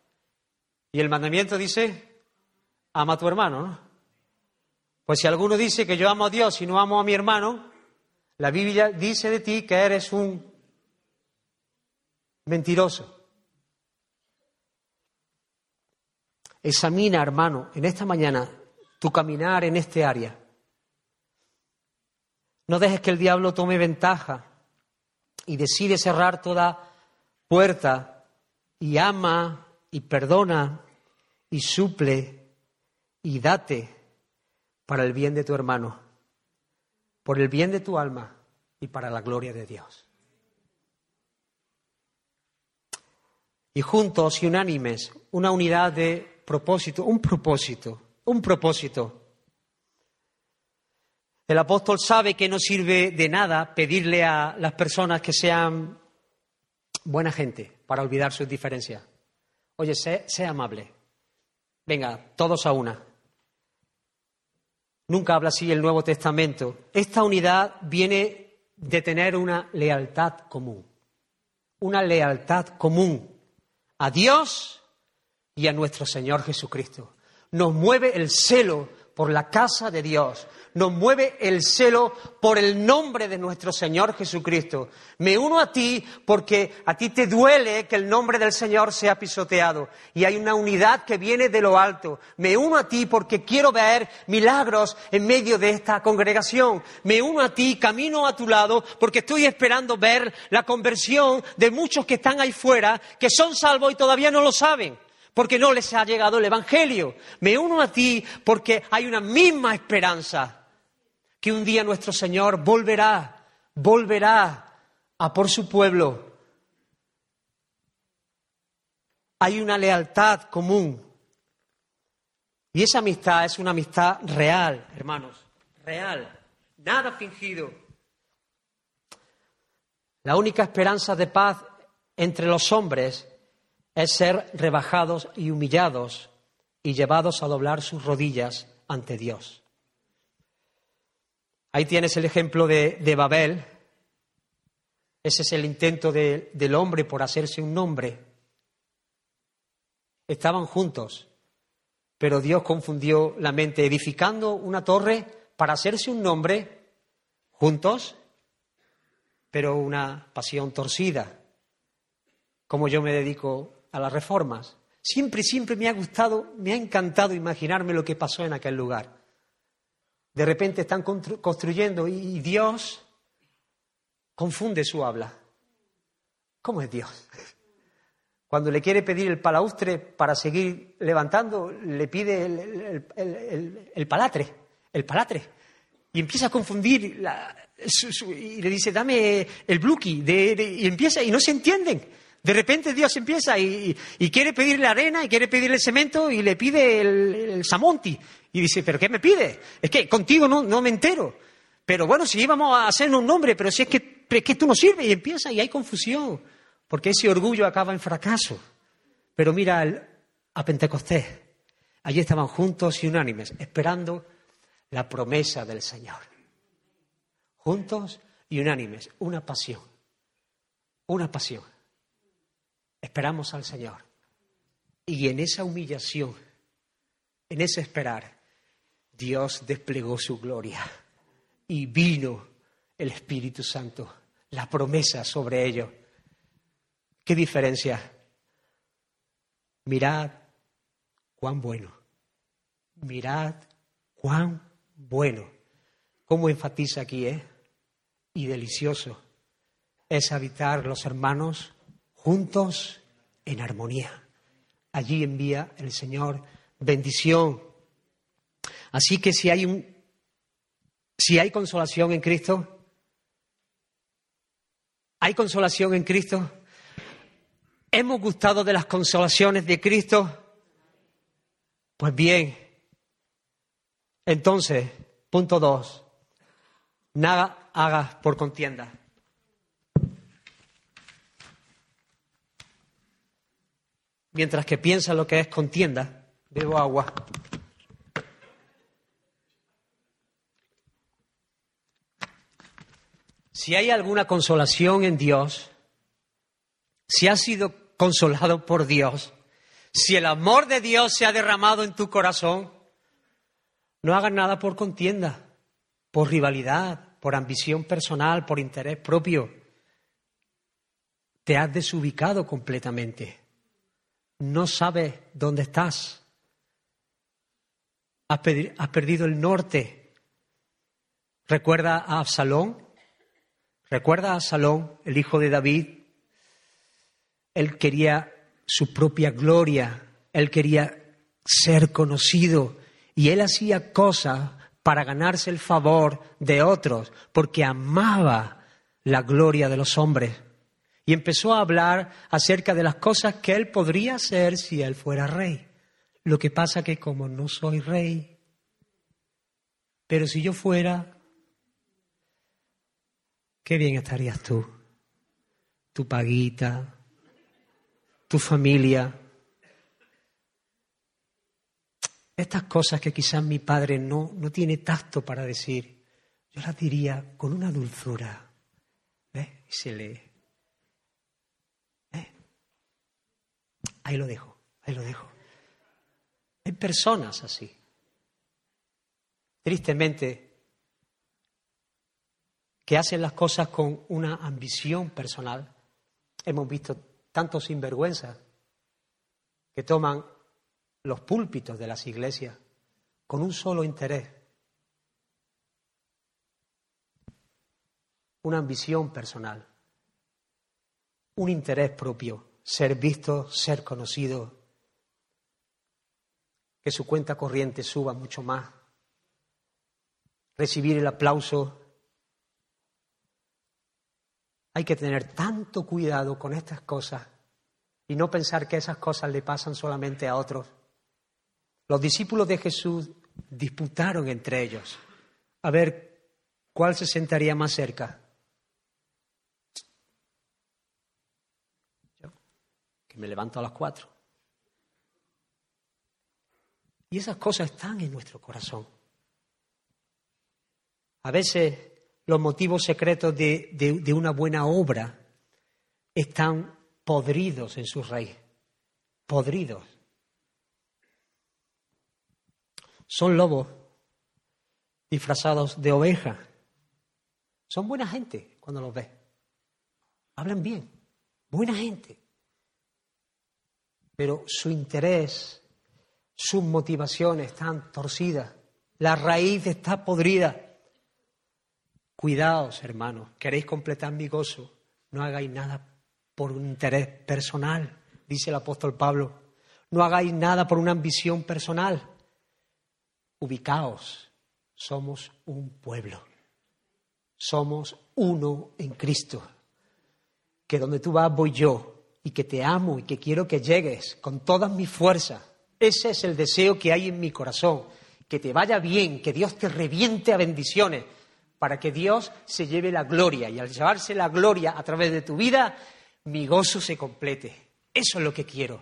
Y el mandamiento dice, ama a tu hermano, ¿no? Pues si alguno dice que yo amo a Dios y no amo a mi hermano, la Biblia dice de ti que eres un mentiroso. Examina, hermano, en esta mañana tu caminar en este área. No dejes que el diablo tome ventaja y decide cerrar toda puerta y ama y perdona y suple y date para el bien de tu hermano, por el bien de tu alma y para la gloria de Dios. y juntos y unánimes, una unidad de propósito, un propósito, un propósito. El apóstol sabe que no sirve de nada pedirle a las personas que sean buena gente para olvidar sus diferencias. Oye, sé, sé amable. Venga, todos a una. Nunca habla así el Nuevo Testamento. Esta unidad viene de tener una lealtad común. Una lealtad común a Dios y a nuestro Señor Jesucristo. Nos mueve el celo por la casa de Dios. Nos mueve el celo por el nombre de nuestro Señor Jesucristo. Me uno a ti porque a ti te duele que el nombre del Señor sea pisoteado. Y hay una unidad que viene de lo alto. Me uno a ti porque quiero ver milagros en medio de esta congregación. Me uno a ti, camino a tu lado, porque estoy esperando ver la conversión de muchos que están ahí fuera, que son salvos y todavía no lo saben porque no les ha llegado el Evangelio. Me uno a ti porque hay una misma esperanza, que un día nuestro Señor volverá, volverá a por su pueblo. Hay una lealtad común. Y esa amistad es una amistad real, hermanos, real, nada fingido. La única esperanza de paz entre los hombres es ser rebajados y humillados y llevados a doblar sus rodillas ante Dios. Ahí tienes el ejemplo de, Babel. Ese es el intento del hombre por hacerse un nombre. Estaban juntos, pero Dios confundió la mente edificando una torre para hacerse un nombre juntos, pero una pasión torcida. Como yo me dedico a las reformas. Siempre, siempre me ha gustado, me ha encantado imaginarme lo que pasó en aquel lugar. De repente están construyendo y Dios confunde su habla. ¿Cómo es Dios? *laughs* Cuando le quiere pedir el palaustre para seguir levantando, le pide el, palatre, el palatre. Y empieza a confundir y le dice, dame el bluki, y empieza, y no se entienden. De repente Dios empieza y, quiere pedirle arena y quiere pedirle cemento y le pide el, samonti. Y dice, ¿pero qué me pide? Es que contigo no, me entero. Pero bueno, si íbamos a hacer un nombre, pero si es que, es que tú no sirves y empieza y hay confusión porque ese orgullo acaba en fracaso. Pero mira a Pentecostés, allí estaban juntos y unánimes, esperando la promesa del Señor. Juntos y unánimes, una pasión, una pasión. Esperamos al Señor. Y en esa humillación, en ese esperar, Dios desplegó su gloria y vino el Espíritu Santo, la promesa sobre ellos. ¿Qué diferencia? Mirad cuán bueno. Mirad cuán bueno. ¿Cómo enfatiza aquí, eh? Y delicioso es habitar los hermanos juntos en armonía. Allí envía el Señor bendición. Así que si hay un si hay consolación en Cristo, hay consolación en Cristo, ¿Hemos gustado de las consolaciones de Cristo? Pues bien, entonces, punto dos, nada hagas por contienda. Mientras que piensa lo que es contienda, bebo agua. Si hay alguna consolación en Dios, si ha sido consolado por Dios, si el amor de Dios se ha derramado en tu corazón, no hagas nada por contienda, por rivalidad, por ambición personal, por interés propio. Te has desubicado completamente. No sabes dónde estás. Has, perdido el norte. ¿Recuerda a Absalón? ¿Recuerda a Absalón, el hijo de David, él quería su propia gloria, él quería ser conocido y él hacía cosas para ganarse el favor de otros, porque amaba la gloria de los hombres. Empezó a hablar acerca de las cosas que él podría hacer si él fuera rey. Lo que pasa que como no soy rey, pero si yo fuera, qué bien estarías tú, tu paguita, tu familia. Estas cosas que quizás mi padre no, no tiene tacto para decir, yo las diría con una dulzura. ¿Ves? Y se lee. Ahí lo dejo, ahí lo dejo. Hay personas así. Tristemente, que hacen las cosas con una ambición personal. Hemos visto tantos sinvergüenzas que toman los púlpitos de las iglesias con un solo interés, una ambición personal, un interés propio, ser visto, ser conocido, que su cuenta corriente suba mucho más, recibir el aplauso hay que tener tanto cuidado con estas cosas y no pensar que esas cosas le pasan solamente a otros. Los discípulos de Jesús disputaron entre ellos a ver cuál se sentaría más cerca. Yo, que me levanto a las cuatro. Y esas cosas están en nuestro corazón. A veces los motivos secretos de, una buena obra están podridos en su raíz, podridos. Son lobos disfrazados de oveja. Son buena gente cuando los ves. Hablan bien, buena gente. Pero su interés, sus motivaciones están torcidas. La raíz está podrida. Cuidaos, hermanos, queréis completar mi gozo, no hagáis nada por un interés personal, dice el apóstol Pablo. No hagáis nada por una ambición personal. Ubicaos. Somos un pueblo. Somos uno en Cristo. Que donde tú vas voy yo y que te amo y que quiero que llegues con todas mis fuerzas. Ese es el deseo que hay en mi corazón. Que te vaya bien, que Dios te reviente a bendiciones, para que Dios se lleve la gloria. Y al llevarse la gloria a través de tu vida, mi gozo se complete. Eso es lo que quiero.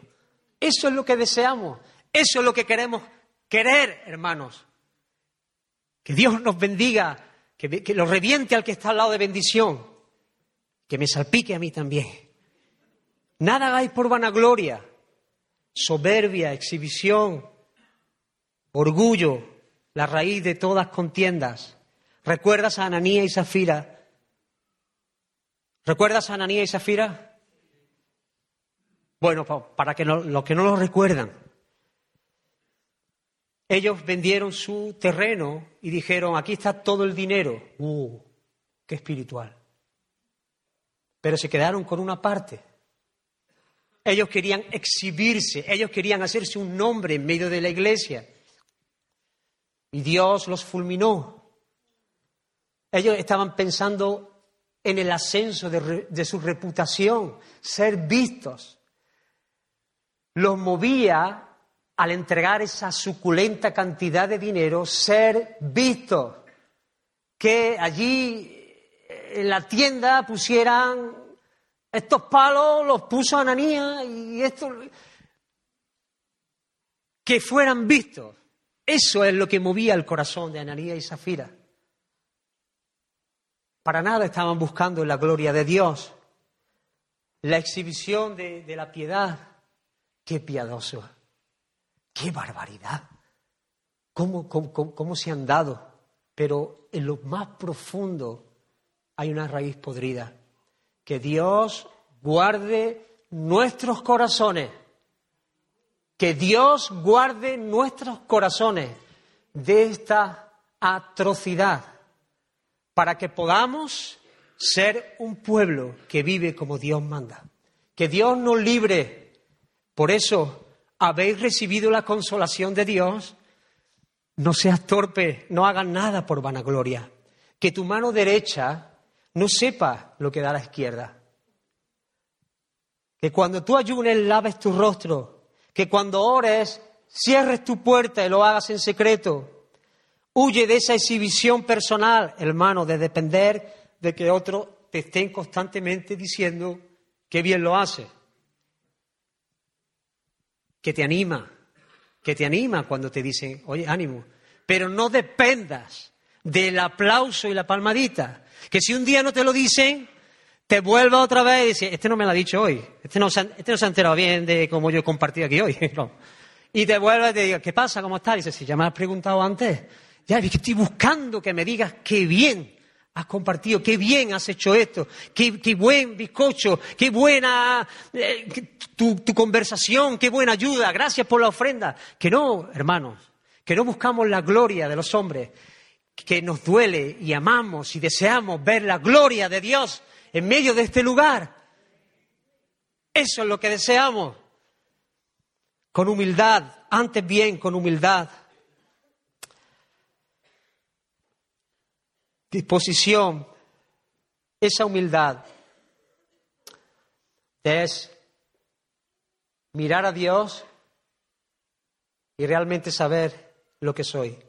Eso es lo que deseamos. Eso es lo que queremos querer, hermanos. Que Dios nos bendiga, que, que lo reviente al que está al lado de bendición, que me salpique a mí también. Nada hagáis por vanagloria, soberbia, exhibición, orgullo, la raíz de todas contiendas. ¿Recuerdas a Ananía y Zafira? ¿Recuerdas a Ananía y Zafira? Bueno, para que los que no lo recuerdan, ellos vendieron su terreno y dijeron, aquí está todo el dinero. ¡Uh! ¡Qué espiritual! Pero se quedaron con una parte. Ellos querían exhibirse, ellos querían hacerse un nombre en medio de la iglesia. Y Dios los fulminó. Ellos estaban pensando en el ascenso de, de su reputación, ser vistos. Los movía al entregar esa suculenta cantidad de dinero, ser vistos. Que allí en la tienda pusieran estos palos los puso Ananías y esto que fueran vistos. Eso es lo que movía el corazón de Ananías y Zafira. Para nada estaban buscando la gloria de Dios, la exhibición de, la piedad. Qué piadoso, qué barbaridad. ¿Cómo, cómo se han dado? Pero en lo más profundo hay una raíz podrida que Dios guarde nuestros corazones, que Dios guarde nuestros corazones de esta atrocidad, para que podamos ser un pueblo que vive como Dios manda. Que Dios nos libre. Por eso, habéis recibido la consolación de Dios. No seas torpe, no hagas nada por vanagloria. Que tu mano derecha no sepa lo que da la izquierda. Que cuando tú ayunes laves tu rostro, que cuando ores cierres tu puerta y lo hagas en secreto. Huye de esa exhibición personal, hermano, de depender de que otros te estén constantemente diciendo que bien lo hace. Que te anima, que te anima cuando te dicen, oye, ánimo. Pero no dependas del aplauso y la palmadita. Que si un día no te lo dicen, te vuelva otra vez y dice, este no me lo ha dicho hoy, este no, se, este no se ha enterado bien de cómo yo he compartido aquí hoy. *laughs* Y te vuelve y te diga, ¿qué pasa? ¿Cómo estás? Y dice, si ya me has preguntado antes, ya es que estoy buscando que me digas qué bien has compartido, qué bien has hecho esto, qué, buen bizcocho, qué buena eh, tu conversación, qué buena ayuda, gracias por la ofrenda. Que no, hermanos, que no buscamos la gloria de los hombres, que nos duele y amamos y deseamos ver la gloria de Dios en medio de este lugar. Eso es lo que deseamos. Con humildad, antes bien con humildad. Disposición, esa humildad es mirar a Dios y realmente saber lo que soy.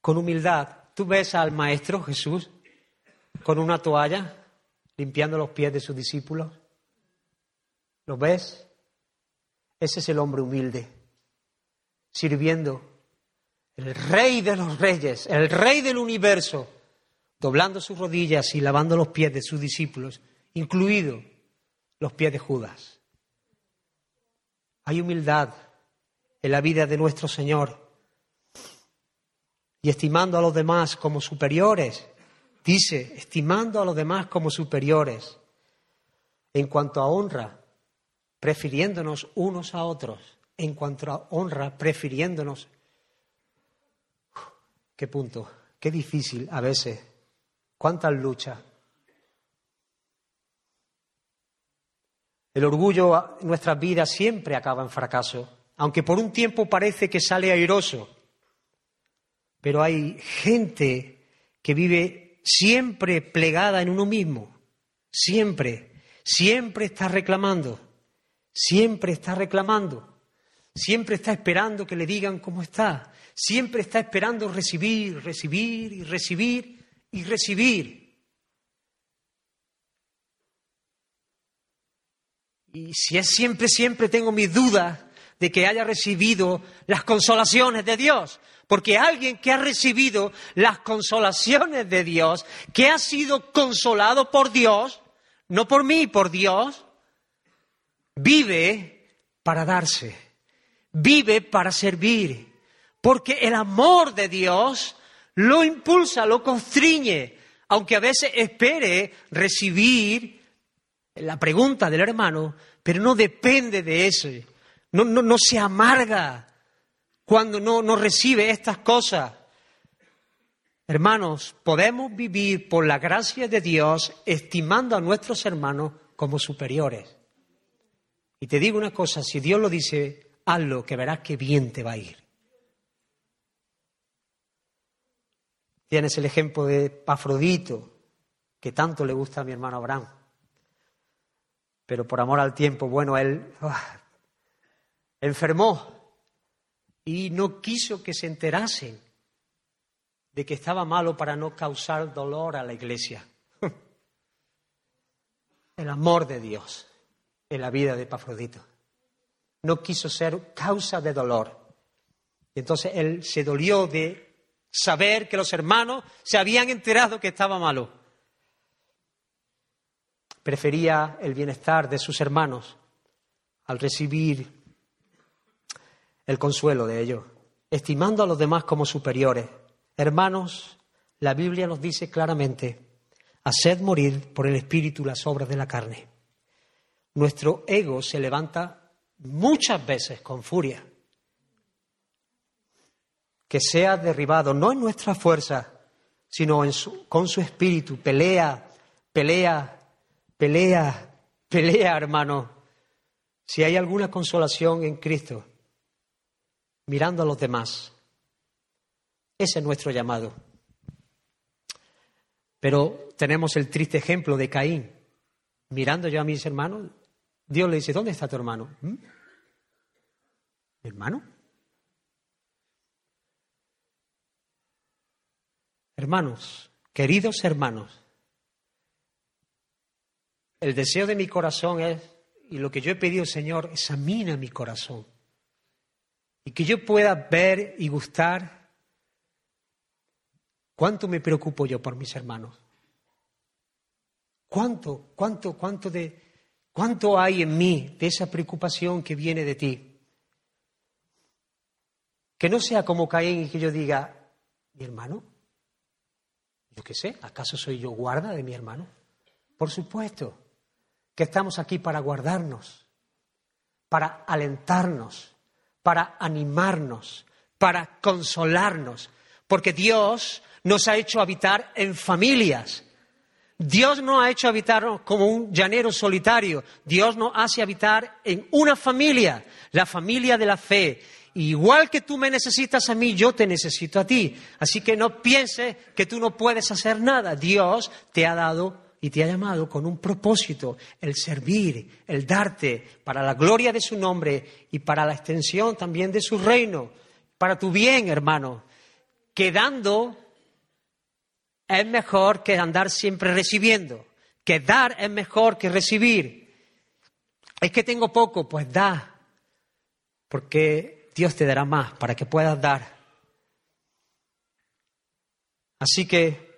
Con humildad. Tú ves al Maestro Jesús con una toalla limpiando los pies de sus discípulos. ¿Lo ves? Ese es el hombre humilde, sirviendo el rey de los reyes, el rey del universo, doblando sus rodillas y lavando los pies de sus discípulos, incluidos los pies de Judas. Hay humildad en la vida de nuestro Señor y estimando a los demás como superiores. Dice, estimando a los demás como superiores. En cuanto a honra, prefiriéndonos unos a otros. En cuanto a honra, prefiriéndonos. qué punto, qué difícil a veces. Cuántas luchas. El orgullo en nuestras vidas siempre acaba en fracaso, aunque por un tiempo parece que sale airoso. Pero hay gente que vive siempre plegada en uno mismo, siempre, siempre está reclamando, siempre está reclamando, siempre está esperando que le digan cómo está, siempre está esperando recibir, recibir y recibir y recibir. Y si es siempre, siempre tengo mis dudas de que haya recibido las consolaciones de Dios. Porque alguien que ha recibido las consolaciones de Dios, que ha sido consolado por Dios, no por mí, por Dios, vive para darse, vive para servir. Porque el amor de Dios lo impulsa, lo constriñe, aunque a veces espere recibir la pregunta del hermano, pero no depende de eso. No, no, se amarga cuando no, no recibe estas cosas. Hermanos, podemos vivir por la gracia de Dios estimando a nuestros hermanos como superiores. Y te digo una cosa, si Dios lo dice, hazlo, que verás qué bien te va a ir. Tienes el ejemplo de Pafrodito, que tanto le gusta a mi hermano Abraham pero por amor al tiempo, bueno, él ah, enfermó y no quiso que se enterasen de que estaba malo para no causar dolor a la iglesia. *laughs* El amor de Dios en la vida de Pafrodito. No quiso ser causa de dolor. Y entonces él se dolió de saber que los hermanos se habían enterado que estaba malo prefería el bienestar de sus hermanos al recibir el consuelo de ellos, estimando a los demás como superiores. Hermanos, la Biblia nos dice claramente, haced morir por el espíritu las obras de la carne. Nuestro ego se levanta muchas veces con furia. Que sea derribado no en nuestra fuerza, sino con su espíritu. Pelea, pelea Pelea, pelea, hermano. Si hay alguna consolación en Cristo, mirando a los demás. Ese es nuestro llamado. Pero tenemos el triste ejemplo de Caín. Mirando yo a mis hermanos, Dios le dice, ¿dónde está tu hermano? ¿Mm? hermano? Hermanos, queridos hermanos, el deseo de mi corazón es, y lo que yo he pedido, Señor, examina mi corazón. Y que yo pueda ver y gustar cuánto me preocupo yo por mis hermanos. ¿Cuánto, cuánto, cuánto de, cuánto hay en mí de esa preocupación que viene de ti? Que no sea como Caín y que yo diga, mi hermano, yo qué sé, ¿acaso soy yo guarda de mi hermano? Por supuesto que estamos aquí para guardarnos, para alentarnos, para animarnos, para consolarnos, porque Dios nos ha hecho habitar en familias. Dios no ha hecho habitar como un llanero solitario, Dios nos hace habitar en una familia, la familia de la fe. Igual que tú me necesitas a mí, yo te necesito a ti. Así que no pienses que tú no puedes hacer nada. Dios te ha dado y te ha llamado con un propósito, el servir, el darte para la gloria de su nombre y para la extensión también de su reino, para tu bien, hermano. Que dando es mejor que andar siempre recibiendo, que dar es mejor que recibir. Es que tengo poco, pues da, porque Dios te dará más para que puedas dar. Así que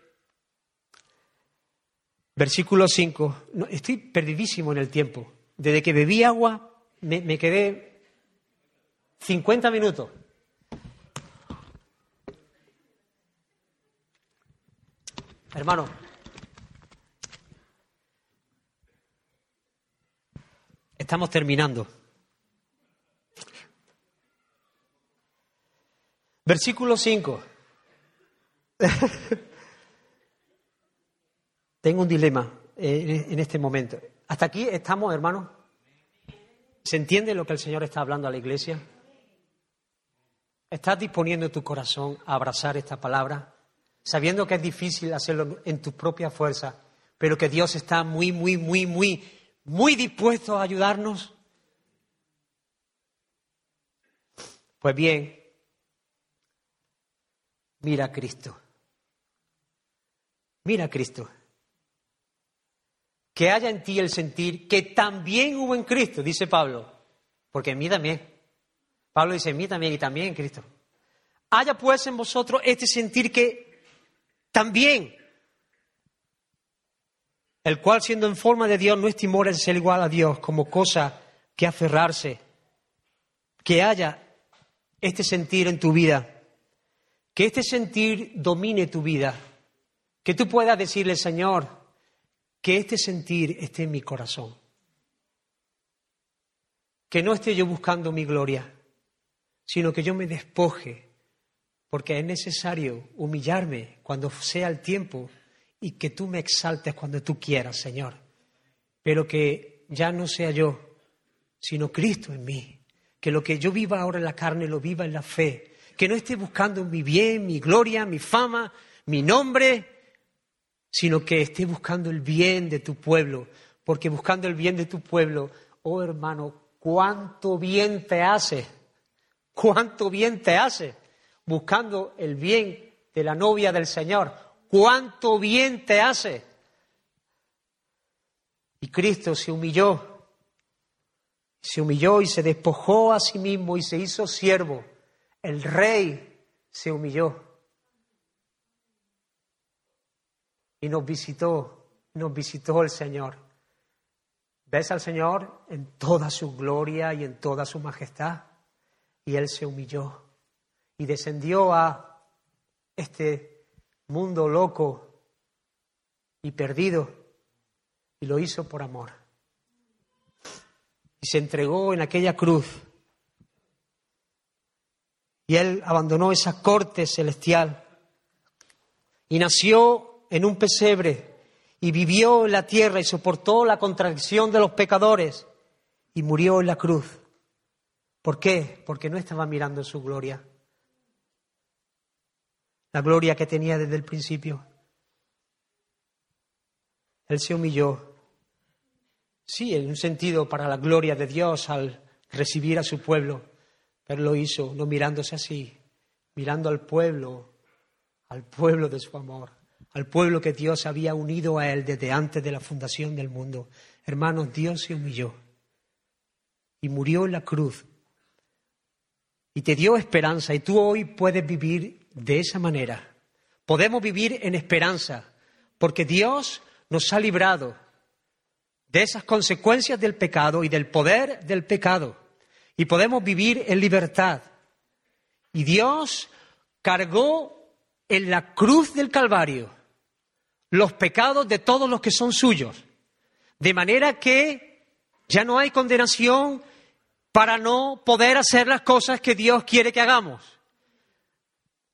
Versículo 5. estoy perdidísimo en el tiempo. Desde que bebí agua me, me quedé 50 minutos. Hermano, estamos terminando. Versículo 5. *laughs* Tengo un dilema eh, en este momento. ¿Hasta aquí estamos, hermanos? ¿Se entiende lo que el Señor está hablando a la iglesia? ¿Estás disponiendo tu corazón a abrazar esta palabra, sabiendo que es difícil hacerlo en tu propia fuerza, pero que Dios está muy, muy, muy, muy, muy dispuesto a ayudarnos? Pues bien, mira a Cristo. Mira a Cristo. Que haya en ti el sentir que también hubo en Cristo, dice Pablo, porque en mí también. Pablo dice en mí también y también en Cristo. Haya pues en vosotros este sentir que también, el cual siendo en forma de Dios no estimó el ser igual a Dios como cosa que aferrarse, que haya este sentir en tu vida, que este sentir domine tu vida, que tú puedas decirle, Señor, que este sentir esté en mi corazón, que no esté yo buscando mi gloria, sino que yo me despoje, porque es necesario humillarme cuando sea el tiempo y que tú me exaltes cuando tú quieras, Señor, pero que ya no sea yo, sino Cristo en mí. Que lo que yo viva ahora en la carne lo viva en la fe, que no esté buscando mi bien, mi gloria, mi fama, mi nombre, sino que esté buscando el bien de tu pueblo, porque buscando el bien de tu pueblo, oh hermano, cuánto bien te hace, cuánto bien te hace, buscando el bien de la novia del Señor, cuánto bien te hace. Y Cristo se humilló se humilló y se despojó a sí mismo y se hizo siervo. El rey se humilló. Y nos visitó, nos visitó el Señor. ¿Ves al Señor en toda su gloria y en toda su majestad? Y Él se humilló y descendió a este mundo loco y perdido y lo hizo por amor y se entregó en aquella cruz. Y él abandonó esa corte celestial y nació en un pesebre y vivió en la tierra y soportó la contradicción de los pecadores y murió en la cruz. ¿Por qué? Porque no estaba mirando su gloria, la gloria que tenía desde el principio. Él se humilló Sí, en un sentido para la gloria de Dios al recibir a su pueblo, pero lo hizo no mirándose así, mirando al pueblo, al pueblo de su amor, al pueblo que Dios había unido a él desde antes de la fundación del mundo. Hermanos, Dios se humilló y murió en la cruz y te dio esperanza y tú hoy puedes vivir de esa manera. Podemos vivir en esperanza porque Dios nos ha librado de esas consecuencias del pecado y del poder del pecado. Y podemos vivir en libertad. Y Dios cargó en la cruz del Calvario los pecados de todos los que son suyos. De manera que ya no hay condenación para no poder hacer las cosas que Dios quiere que hagamos.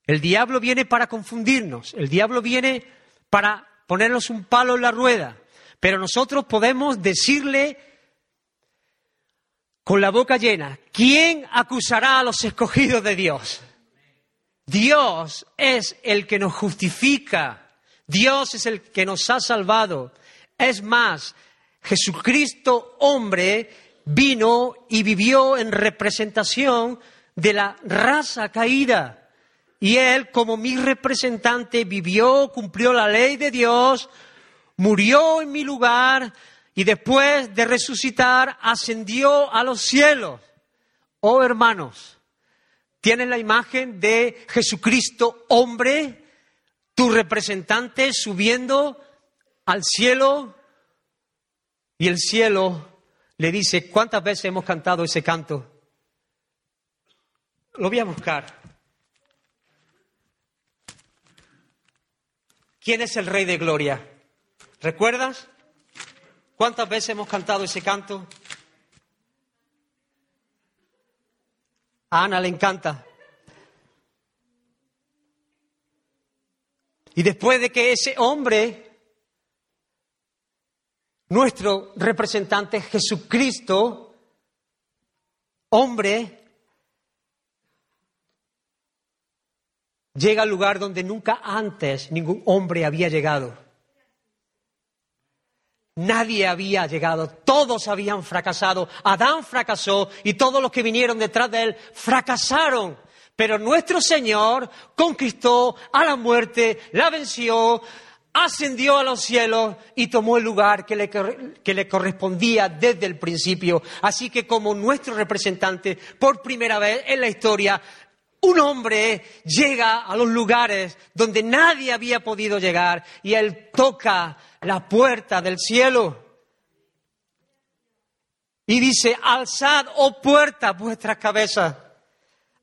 El diablo viene para confundirnos, el diablo viene para ponernos un palo en la rueda, pero nosotros podemos decirle con la boca llena, ¿quién acusará a los escogidos de Dios? Dios es el que nos justifica, Dios es el que nos ha salvado. Es más, Jesucristo hombre vino y vivió en representación de la raza caída. Y él, como mi representante, vivió, cumplió la ley de Dios, murió en mi lugar y después de resucitar ascendió a los cielos. Oh hermanos, tienes la imagen de Jesucristo hombre, tu representante subiendo al cielo y el cielo le dice, ¿cuántas veces hemos cantado ese canto? Lo voy a buscar. ¿Quién es el Rey de Gloria? ¿Recuerdas? ¿Cuántas veces hemos cantado ese canto? A Ana le encanta. Y después de que ese hombre, nuestro representante Jesucristo, hombre llega al lugar donde nunca antes ningún hombre había llegado. Nadie había llegado, todos habían fracasado. Adán fracasó y todos los que vinieron detrás de él fracasaron. Pero nuestro Señor conquistó a la muerte, la venció, ascendió a los cielos y tomó el lugar que le, correspondía desde el principio. Así que como nuestro representante, por primera vez en la historia, un hombre llega a los lugares donde nadie había podido llegar y él toca la puerta del cielo. Y dice, alzad, oh puerta, vuestras cabezas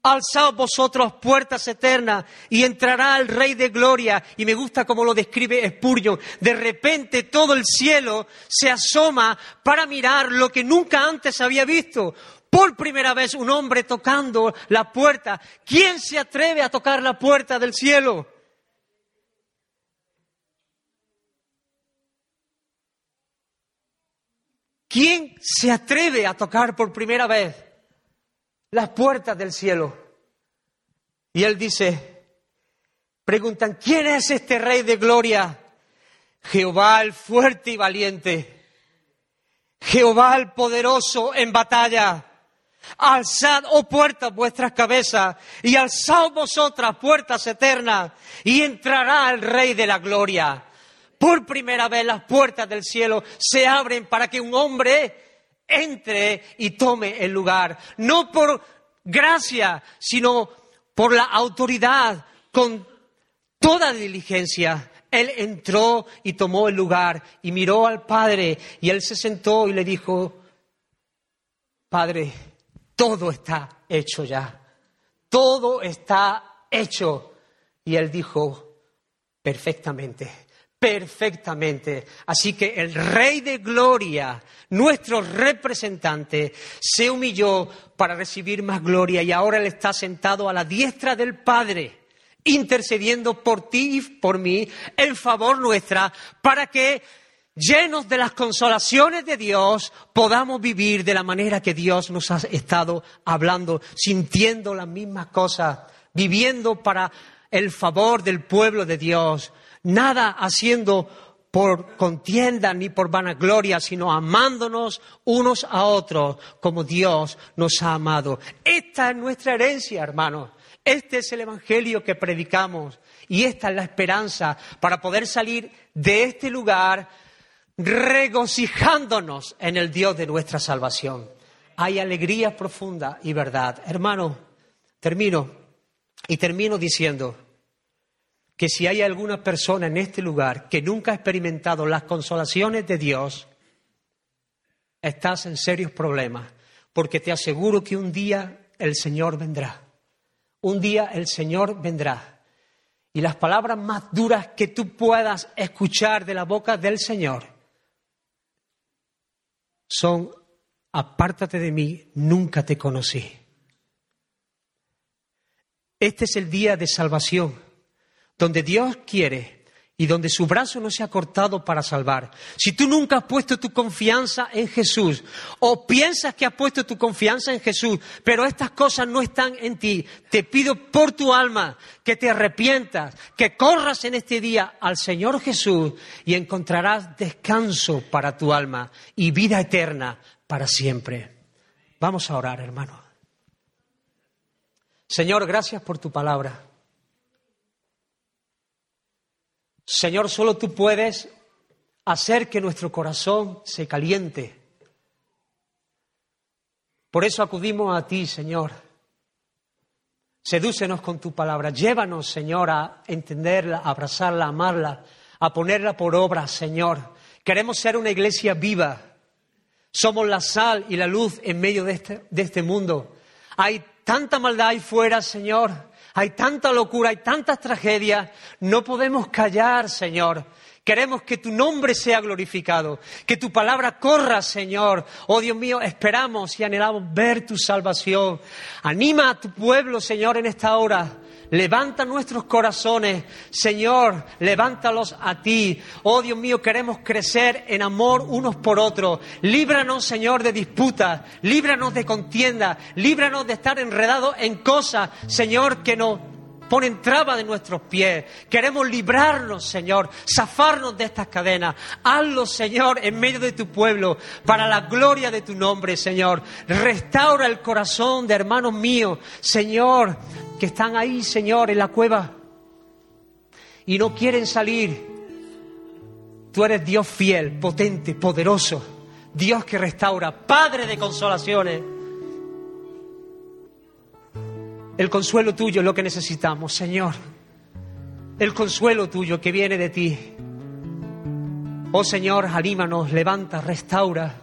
Alzad vosotros puertas eternas y entrará el Rey de Gloria. Y me gusta cómo lo describe Spurgeon. De repente todo el cielo se asoma para mirar lo que nunca antes había visto. Por primera vez un hombre tocando la puerta. ¿Quién se atreve a tocar la puerta del cielo? ¿Quién se atreve a tocar por primera vez las puertas del cielo. Y él dice, preguntan, ¿quién es este rey de gloria? Jehová el fuerte y valiente, Jehová el poderoso en batalla. Alzad, oh puertas, vuestras cabezas, y alzad vosotras puertas eternas, y entrará el Rey de la Gloria. Por primera vez las puertas del cielo se abren para que un hombre entre y tome el lugar, no por gracia, sino por la autoridad, con toda diligencia. Él entró y tomó el lugar y miró al Padre y él se sentó y le dijo, Padre, todo está hecho ya, todo está hecho. Y él dijo, perfectamente, perfectamente. Así que el Rey de Gloria, nuestro representante, se humilló para recibir más gloria y ahora Él está sentado a la diestra del Padre, intercediendo por ti y por mí en favor nuestra, para que llenos de las consolaciones de Dios, podamos vivir de la manera que Dios nos ha estado hablando, sintiendo las mismas cosas, viviendo para el favor del pueblo de Dios, nada haciendo por contienda ni por vanagloria, sino amándonos unos a otros como Dios nos ha amado. Esta es nuestra herencia, hermanos. Este es el Evangelio que predicamos y esta es la esperanza para poder salir de este lugar regocijándonos en el Dios de nuestra salvación. Hay alegría profunda y verdad. Hermano, termino y termino diciendo, que si hay alguna persona en este lugar que nunca ha experimentado las consolaciones de Dios, estás en serios problemas, porque te aseguro que un día el Señor vendrá. Un día el Señor vendrá. Y las palabras más duras que tú puedas escuchar de la boca del Señor son, apártate de mí, nunca te conocí. Este es el día de salvación donde Dios quiere y donde su brazo no se ha cortado para salvar. Si tú nunca has puesto tu confianza en Jesús o piensas que has puesto tu confianza en Jesús, pero estas cosas no están en ti, te pido por tu alma que te arrepientas, que corras en este día al Señor Jesús y encontrarás descanso para tu alma y vida eterna para siempre. Vamos a orar, hermano. Señor, gracias por tu palabra. Señor, solo tú puedes hacer que nuestro corazón se caliente. Por eso acudimos a ti, Señor. Sedúcenos con tu palabra. Llévanos, Señor, a entenderla, a abrazarla, a amarla, a ponerla por obra, Señor. Queremos ser una iglesia viva. Somos la sal y la luz en medio de este, de este mundo. Hay tanta maldad ahí fuera, Señor. Hay tanta locura, hay tantas tragedias. No podemos callar, Señor. Queremos que tu nombre sea glorificado, que tu palabra corra, Señor. Oh Dios mío, esperamos y anhelamos ver tu salvación. Anima a tu pueblo, Señor, en esta hora. Levanta nuestros corazones, Señor, levántalos a ti. Oh Dios mío, queremos crecer en amor unos por otros. Líbranos, Señor, de disputas, líbranos de contienda, líbranos de estar enredados en cosas, Señor, que nos ponen traba de nuestros pies. Queremos librarnos, Señor, zafarnos de estas cadenas. Hazlo, Señor, en medio de tu pueblo, para la gloria de tu nombre, Señor. Restaura el corazón de hermanos míos, Señor que están ahí, Señor, en la cueva y no quieren salir. Tú eres Dios fiel, potente, poderoso, Dios que restaura, Padre de consolaciones. El consuelo tuyo es lo que necesitamos, Señor. El consuelo tuyo que viene de ti. Oh Señor, anímanos, levanta, restaura.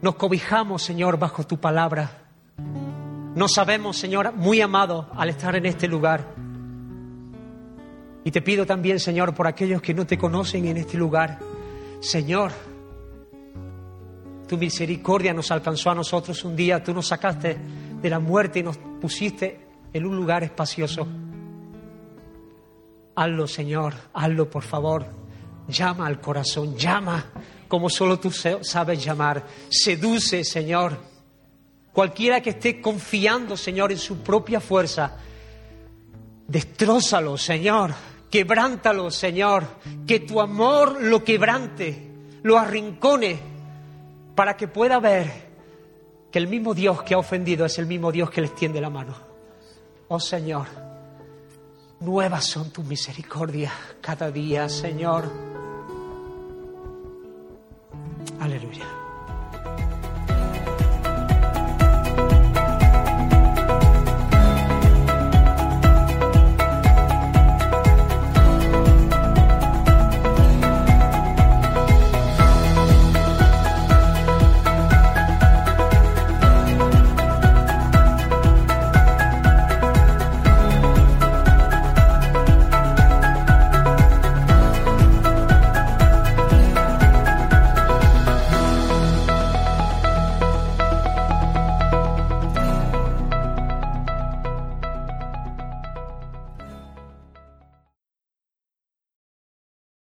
Nos cobijamos, Señor, bajo tu palabra. No sabemos, Señor, muy amado al estar en este lugar. Y te pido también, Señor, por aquellos que no te conocen en este lugar. Señor, tu misericordia nos alcanzó a nosotros un día. Tú nos sacaste de la muerte y nos pusiste en un lugar espacioso. Hazlo, Señor, hazlo, por favor. Llama al corazón, llama como solo tú sabes llamar. Seduce, Señor Cualquiera que esté confiando, Señor, en su propia fuerza, destrózalo, Señor. Quebrántalo, Señor. Que tu amor lo quebrante, lo arrincone, para que pueda ver que el mismo Dios que ha ofendido es el mismo Dios que le extiende la mano. Oh Señor, nuevas son tus misericordias cada día, Señor. Aleluya.